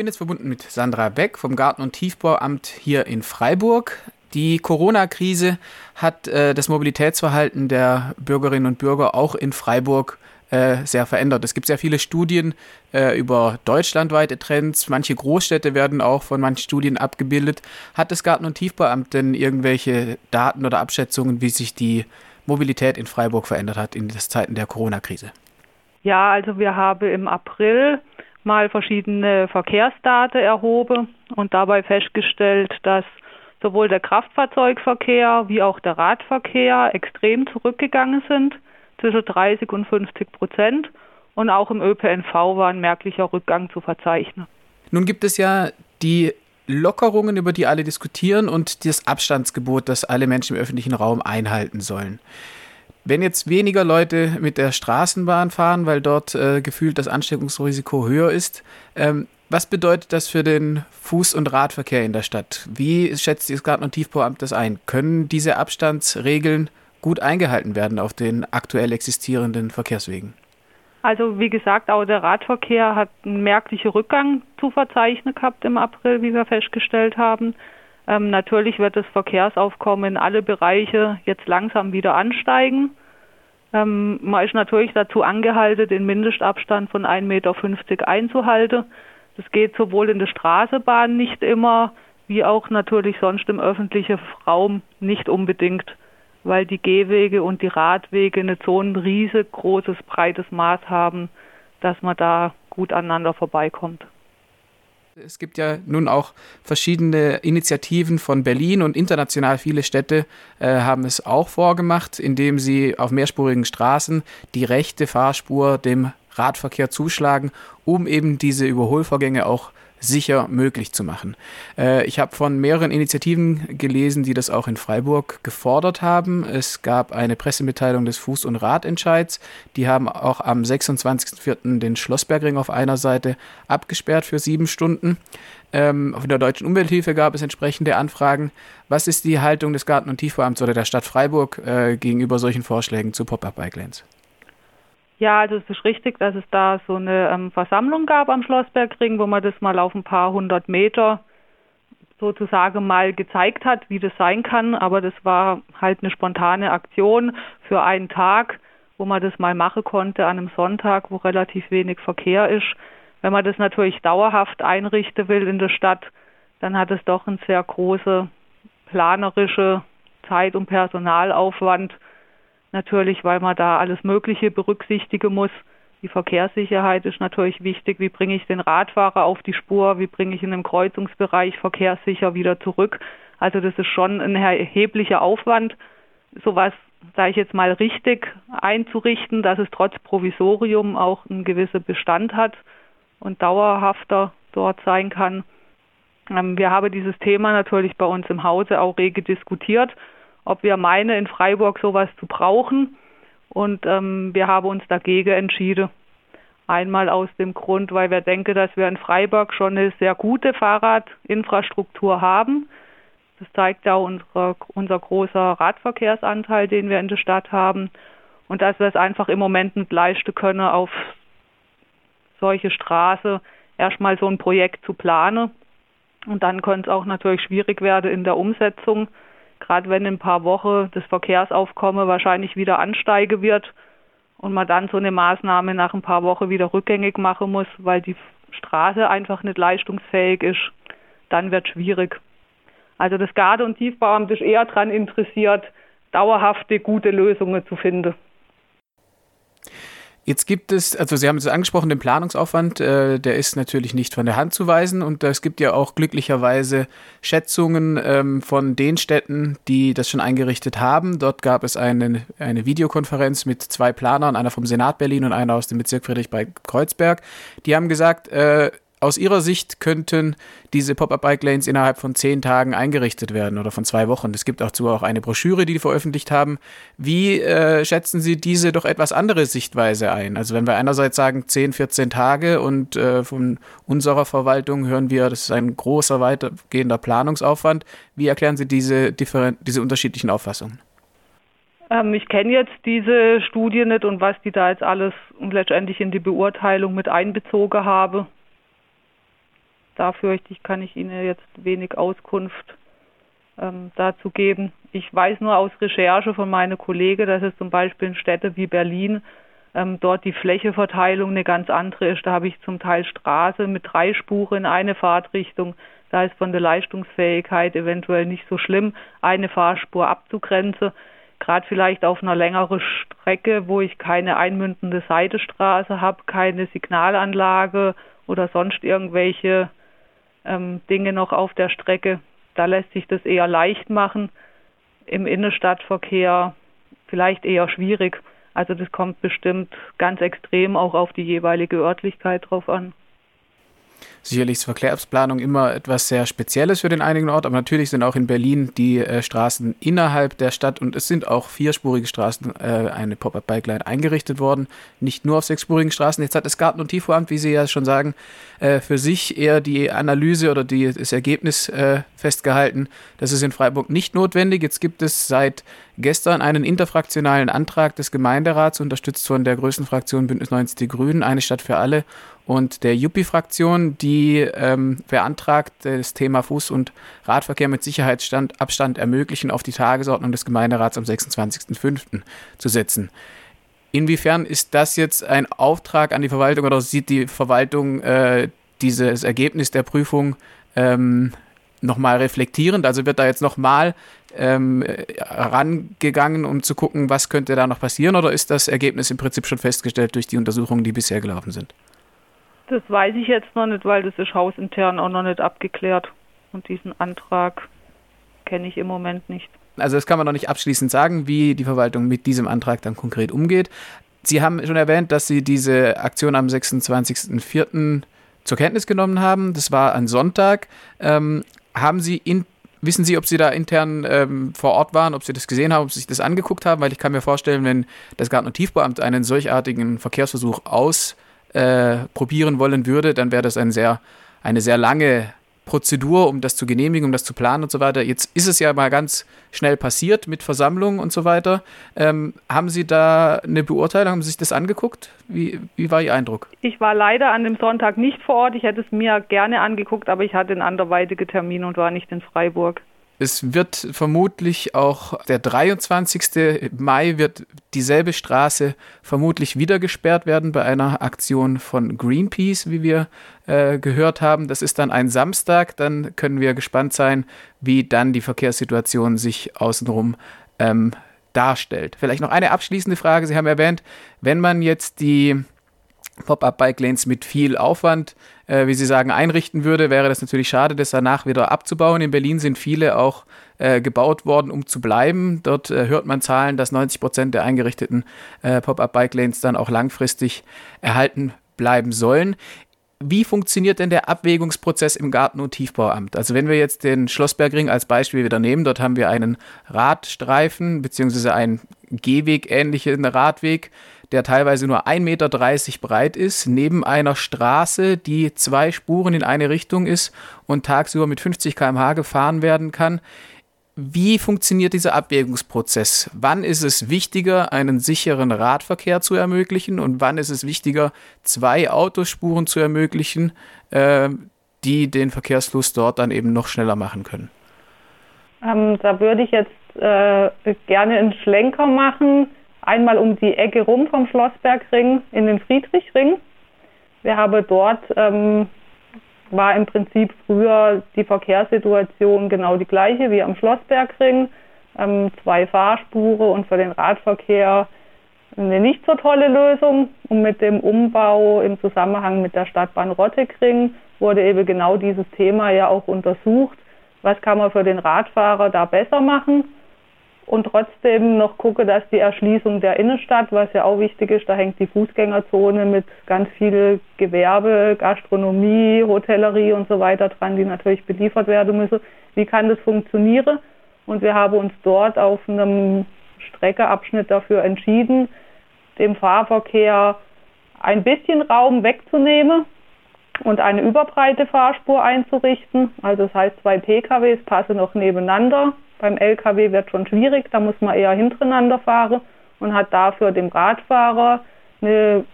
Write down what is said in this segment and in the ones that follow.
bin jetzt verbunden mit Sandra Beck vom Garten- und Tiefbauamt hier in Freiburg. Die Corona-Krise hat äh, das Mobilitätsverhalten der Bürgerinnen und Bürger auch in Freiburg äh, sehr verändert. Es gibt sehr viele Studien äh, über deutschlandweite Trends. Manche Großstädte werden auch von manchen Studien abgebildet. Hat das Garten- und Tiefbauamt denn irgendwelche Daten oder Abschätzungen, wie sich die Mobilität in Freiburg verändert hat in den Zeiten der Corona-Krise? Ja, also wir haben im April mal verschiedene Verkehrsdaten erhoben und dabei festgestellt, dass sowohl der Kraftfahrzeugverkehr wie auch der Radverkehr extrem zurückgegangen sind, zwischen 30 und 50 Prozent. Und auch im ÖPNV war ein merklicher Rückgang zu verzeichnen. Nun gibt es ja die Lockerungen, über die alle diskutieren und das Abstandsgebot, das alle Menschen im öffentlichen Raum einhalten sollen. Wenn jetzt weniger Leute mit der Straßenbahn fahren, weil dort äh, gefühlt das Ansteckungsrisiko höher ist, ähm, was bedeutet das für den Fuß- und Radverkehr in der Stadt? Wie schätzt das Garten- das ein? Können diese Abstandsregeln gut eingehalten werden auf den aktuell existierenden Verkehrswegen? Also wie gesagt, auch der Radverkehr hat einen merklichen Rückgang zu verzeichnen gehabt im April, wie wir festgestellt haben. Ähm, natürlich wird das Verkehrsaufkommen in alle Bereiche jetzt langsam wieder ansteigen. Ähm, man ist natürlich dazu angehalten, den Mindestabstand von 1,50 Meter einzuhalten. Das geht sowohl in der Straßenbahn nicht immer, wie auch natürlich sonst im öffentlichen Raum nicht unbedingt, weil die Gehwege und die Radwege nicht so ein riesengroßes, breites Maß haben, dass man da gut aneinander vorbeikommt. Es gibt ja nun auch verschiedene Initiativen von Berlin und international viele Städte äh, haben es auch vorgemacht, indem sie auf mehrspurigen Straßen die rechte Fahrspur dem Radverkehr zuschlagen, um eben diese Überholvorgänge auch sicher möglich zu machen. Äh, ich habe von mehreren Initiativen gelesen, die das auch in Freiburg gefordert haben. Es gab eine Pressemitteilung des Fuß- und Radentscheids. Die haben auch am 26.04. den Schlossbergring auf einer Seite abgesperrt für sieben Stunden. Ähm, von der Deutschen Umwelthilfe gab es entsprechende Anfragen. Was ist die Haltung des Garten- und Tiefbauamts oder der Stadt Freiburg äh, gegenüber solchen Vorschlägen zu Pop-Up-Bike-Lanes? Ja, also es ist richtig, dass es da so eine ähm, Versammlung gab am Schlossbergring, wo man das mal auf ein paar hundert Meter sozusagen mal gezeigt hat, wie das sein kann. Aber das war halt eine spontane Aktion für einen Tag, wo man das mal machen konnte an einem Sonntag, wo relativ wenig Verkehr ist. Wenn man das natürlich dauerhaft einrichten will in der Stadt, dann hat es doch einen sehr großen planerische Zeit- und Personalaufwand natürlich, weil man da alles Mögliche berücksichtigen muss. Die Verkehrssicherheit ist natürlich wichtig. Wie bringe ich den Radfahrer auf die Spur? Wie bringe ich ihn im Kreuzungsbereich verkehrssicher wieder zurück? Also das ist schon ein erheblicher Aufwand, sowas, sage ich jetzt mal, richtig einzurichten, dass es trotz Provisorium auch einen gewissen Bestand hat und dauerhafter dort sein kann. Ähm, wir haben dieses Thema natürlich bei uns im Hause auch rege diskutiert ob wir meinen, in Freiburg sowas zu brauchen. Und ähm, wir haben uns dagegen entschieden. Einmal aus dem Grund, weil wir denken, dass wir in Freiburg schon eine sehr gute Fahrradinfrastruktur haben. Das zeigt ja unsere, unser großer Radverkehrsanteil, den wir in der Stadt haben. Und dass wir es einfach im Moment nicht leisten können, auf solche Straße erstmal so ein Projekt zu planen. Und dann könnte es auch natürlich schwierig werden in der Umsetzung gerade wenn in ein paar Wochen das Verkehrsaufkommen wahrscheinlich wieder ansteigen wird und man dann so eine Maßnahme nach ein paar Wochen wieder rückgängig machen muss, weil die Straße einfach nicht leistungsfähig ist, dann wird schwierig. Also das Garde- und Tiefbauamt ist eher daran interessiert, dauerhafte, gute Lösungen zu finden. Jetzt gibt es, also Sie haben es angesprochen, den Planungsaufwand, äh, der ist natürlich nicht von der Hand zu weisen und es gibt ja auch glücklicherweise Schätzungen ähm, von den Städten, die das schon eingerichtet haben. Dort gab es eine, eine Videokonferenz mit zwei Planern, einer vom Senat Berlin und einer aus dem Bezirk Friedrich bei Kreuzberg. Die haben gesagt, äh, aus Ihrer Sicht könnten diese Pop-Up-Bike-Lanes innerhalb von zehn Tagen eingerichtet werden oder von zwei Wochen. Es gibt dazu auch eine Broschüre, die die veröffentlicht haben. Wie äh, schätzen Sie diese doch etwas andere Sichtweise ein? Also wenn wir einerseits sagen 10, 14 Tage und äh, von unserer Verwaltung hören wir, das ist ein großer, weitergehender Planungsaufwand. Wie erklären Sie diese, diese unterschiedlichen Auffassungen? Ähm, ich kenne jetzt diese Studie nicht und was die da jetzt alles letztendlich in die Beurteilung mit einbezogen habe da fürchte ich, kann ich Ihnen jetzt wenig Auskunft ähm, dazu geben. Ich weiß nur aus Recherche von meinen Kollegen, dass es zum Beispiel in Städten wie Berlin ähm, dort die Flächeverteilung eine ganz andere ist. Da habe ich zum Teil Straße mit drei Spuren in eine Fahrtrichtung. Da ist von der Leistungsfähigkeit eventuell nicht so schlimm, eine Fahrspur abzugrenzen. Gerade vielleicht auf einer längeren Strecke, wo ich keine einmündende Seitenstraße habe, keine Signalanlage oder sonst irgendwelche ähm, Dinge noch auf der Strecke. Da lässt sich das eher leicht machen. Im Innenstadtverkehr vielleicht eher schwierig. Also das kommt bestimmt ganz extrem auch auf die jeweilige Örtlichkeit drauf an sicherlich ist Verkehrsplanung immer etwas sehr Spezielles für den einigen Ort, aber natürlich sind auch in Berlin die äh, Straßen innerhalb der Stadt und es sind auch vierspurige Straßen, äh, eine Pop-Up-Bike-Line eingerichtet worden, nicht nur auf sechsspurigen Straßen. Jetzt hat das Garten- und Tiefbauamt, wie Sie ja schon sagen, äh, für sich eher die Analyse oder die, das Ergebnis äh, festgehalten, das ist in Freiburg nicht notwendig. Jetzt gibt es seit gestern einen interfraktionalen Antrag des Gemeinderats, unterstützt von der größten Fraktion Bündnis 90 Die Grünen, eine Stadt für alle und der Juppie-Fraktion, die ähm, beantragt, das Thema Fuß- und Radverkehr mit Sicherheitsabstand ermöglichen, auf die Tagesordnung des Gemeinderats am 26.05. zu setzen. Inwiefern ist das jetzt ein Auftrag an die Verwaltung oder sieht die Verwaltung äh, dieses Ergebnis der Prüfung ähm, nochmal reflektierend? Also wird da jetzt nochmal ähm, rangegangen, um zu gucken, was könnte da noch passieren? Oder ist das Ergebnis im Prinzip schon festgestellt durch die Untersuchungen, die bisher gelaufen sind? Das weiß ich jetzt noch nicht, weil das ist hausintern auch noch nicht abgeklärt. Und diesen Antrag kenne ich im Moment nicht. Also das kann man noch nicht abschließend sagen, wie die Verwaltung mit diesem Antrag dann konkret umgeht. Sie haben schon erwähnt, dass Sie diese Aktion am 26.04. zur Kenntnis genommen haben. Das war ein Sonntag. Ähm, haben Sie in, wissen Sie, ob Sie da intern ähm, vor Ort waren, ob Sie das gesehen haben, ob Sie sich das angeguckt haben? Weil ich kann mir vorstellen, wenn das Garten- und Tiefbauamt einen solchartigen Verkehrsversuch aus äh, probieren wollen würde, dann wäre das ein sehr, eine sehr lange Prozedur, um das zu genehmigen, um das zu planen und so weiter. Jetzt ist es ja mal ganz schnell passiert mit Versammlungen und so weiter. Ähm, haben Sie da eine Beurteilung? Haben Sie sich das angeguckt? Wie, wie war Ihr Eindruck? Ich war leider an dem Sonntag nicht vor Ort. Ich hätte es mir gerne angeguckt, aber ich hatte einen anderweitigen Termin und war nicht in Freiburg. Es wird vermutlich auch der 23. Mai wird dieselbe Straße vermutlich wieder gesperrt werden bei einer Aktion von Greenpeace, wie wir äh, gehört haben. Das ist dann ein Samstag. Dann können wir gespannt sein, wie dann die Verkehrssituation sich außenrum ähm, darstellt. Vielleicht noch eine abschließende Frage. Sie haben erwähnt, wenn man jetzt die Pop-up-Bike-Lanes mit viel Aufwand, äh, wie Sie sagen, einrichten würde, wäre das natürlich schade, das danach wieder abzubauen. In Berlin sind viele auch äh, gebaut worden, um zu bleiben. Dort äh, hört man Zahlen, dass 90 Prozent der eingerichteten äh, Pop-up-Bike-Lanes dann auch langfristig erhalten bleiben sollen. Wie funktioniert denn der Abwägungsprozess im Garten- und Tiefbauamt? Also wenn wir jetzt den Schlossbergring als Beispiel wieder nehmen, dort haben wir einen Radstreifen beziehungsweise einen Gehweg ähnlichen Radweg, der teilweise nur 1,30 Meter breit ist, neben einer Straße, die zwei Spuren in eine Richtung ist und tagsüber mit 50 km/h gefahren werden kann. Wie funktioniert dieser Abwägungsprozess? Wann ist es wichtiger, einen sicheren Radverkehr zu ermöglichen und wann ist es wichtiger, zwei Autospuren zu ermöglichen, äh, die den Verkehrsfluss dort dann eben noch schneller machen können? Ähm, da würde ich jetzt äh, gerne einen Schlenker machen einmal um die Ecke rum vom Schlossbergring in den Friedrichring. Wir haben dort, ähm, war im Prinzip früher die Verkehrssituation genau die gleiche wie am Schlossbergring. Ähm, zwei Fahrspuren und für den Radverkehr eine nicht so tolle Lösung. Und mit dem Umbau im Zusammenhang mit der Stadtbahn Rottekring wurde eben genau dieses Thema ja auch untersucht. Was kann man für den Radfahrer da besser machen? Und trotzdem noch gucke, dass die Erschließung der Innenstadt, was ja auch wichtig ist, da hängt die Fußgängerzone mit ganz viel Gewerbe, Gastronomie, Hotellerie und so weiter dran, die natürlich beliefert werden müssen. Wie kann das funktionieren? Und wir haben uns dort auf einem Streckeabschnitt dafür entschieden, dem Fahrverkehr ein bisschen Raum wegzunehmen und eine überbreite Fahrspur einzurichten. Also das heißt, zwei PKWs passen noch nebeneinander beim LKW wird schon schwierig, da muss man eher hintereinander fahren und hat dafür dem Radfahrer eine,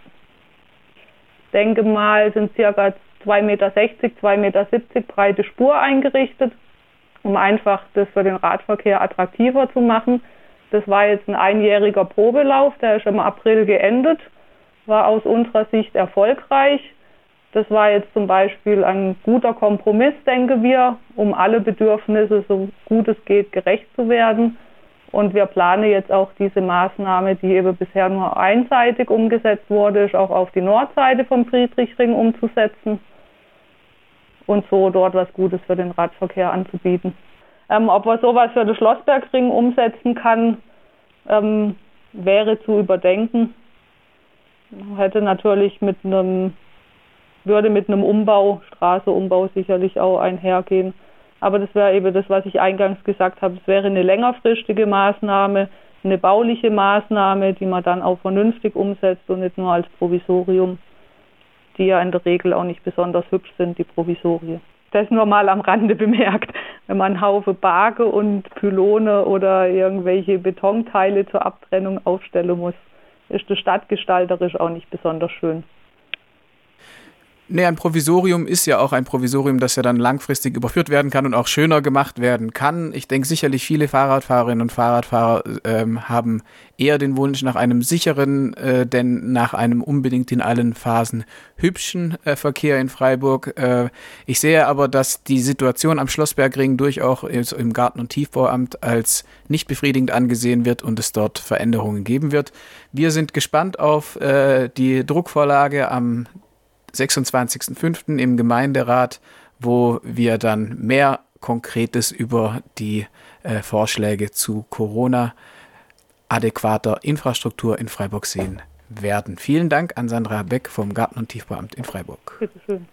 denke mal, sind circa 2,60 Meter, 2,70 Meter breite Spur eingerichtet, um einfach das für den Radverkehr attraktiver zu machen. Das war jetzt ein einjähriger Probelauf, der ist im April geendet, war aus unserer Sicht erfolgreich. Das war jetzt zum Beispiel ein guter Kompromiss, denken wir, um alle Bedürfnisse so gut es geht gerecht zu werden. Und wir planen jetzt auch diese Maßnahme, die eben bisher nur einseitig umgesetzt wurde, auch auf die Nordseite vom Friedrichring umzusetzen und so dort was Gutes für den Radverkehr anzubieten. Ähm, ob man sowas für den Schlossbergring umsetzen kann, ähm, wäre zu überdenken. Hätte natürlich mit einem, würde mit einem Umbau, Straßeumbau sicherlich auch einhergehen. Aber das wäre eben das, was ich eingangs gesagt habe. Es wäre eine längerfristige Maßnahme, eine bauliche Maßnahme, die man dann auch vernünftig umsetzt und nicht nur als Provisorium, die ja in der Regel auch nicht besonders hübsch sind, die Provisorien. Das nur mal am Rande bemerkt. Wenn man einen Haufen Barge und Pylone oder irgendwelche Betonteile zur Abtrennung aufstellen muss, ist das stadtgestalterisch auch nicht besonders schön. Nee, ein Provisorium ist ja auch ein Provisorium, das ja dann langfristig überführt werden kann und auch schöner gemacht werden kann. Ich denke sicherlich viele Fahrradfahrerinnen und Fahrradfahrer ähm, haben eher den Wunsch nach einem sicheren, äh, denn nach einem unbedingt in allen Phasen hübschen äh, Verkehr in Freiburg. Äh, ich sehe aber, dass die Situation am Schlossbergring durchaus im Garten- und Tiefbauamt als nicht befriedigend angesehen wird und es dort Veränderungen geben wird. Wir sind gespannt auf äh, die Druckvorlage am 26.05. im Gemeinderat, wo wir dann mehr Konkretes über die äh, Vorschläge zu Corona adäquater Infrastruktur in Freiburg sehen werden. Vielen Dank an Sandra Beck vom Garten- und Tiefbauamt in Freiburg. Bitte schön.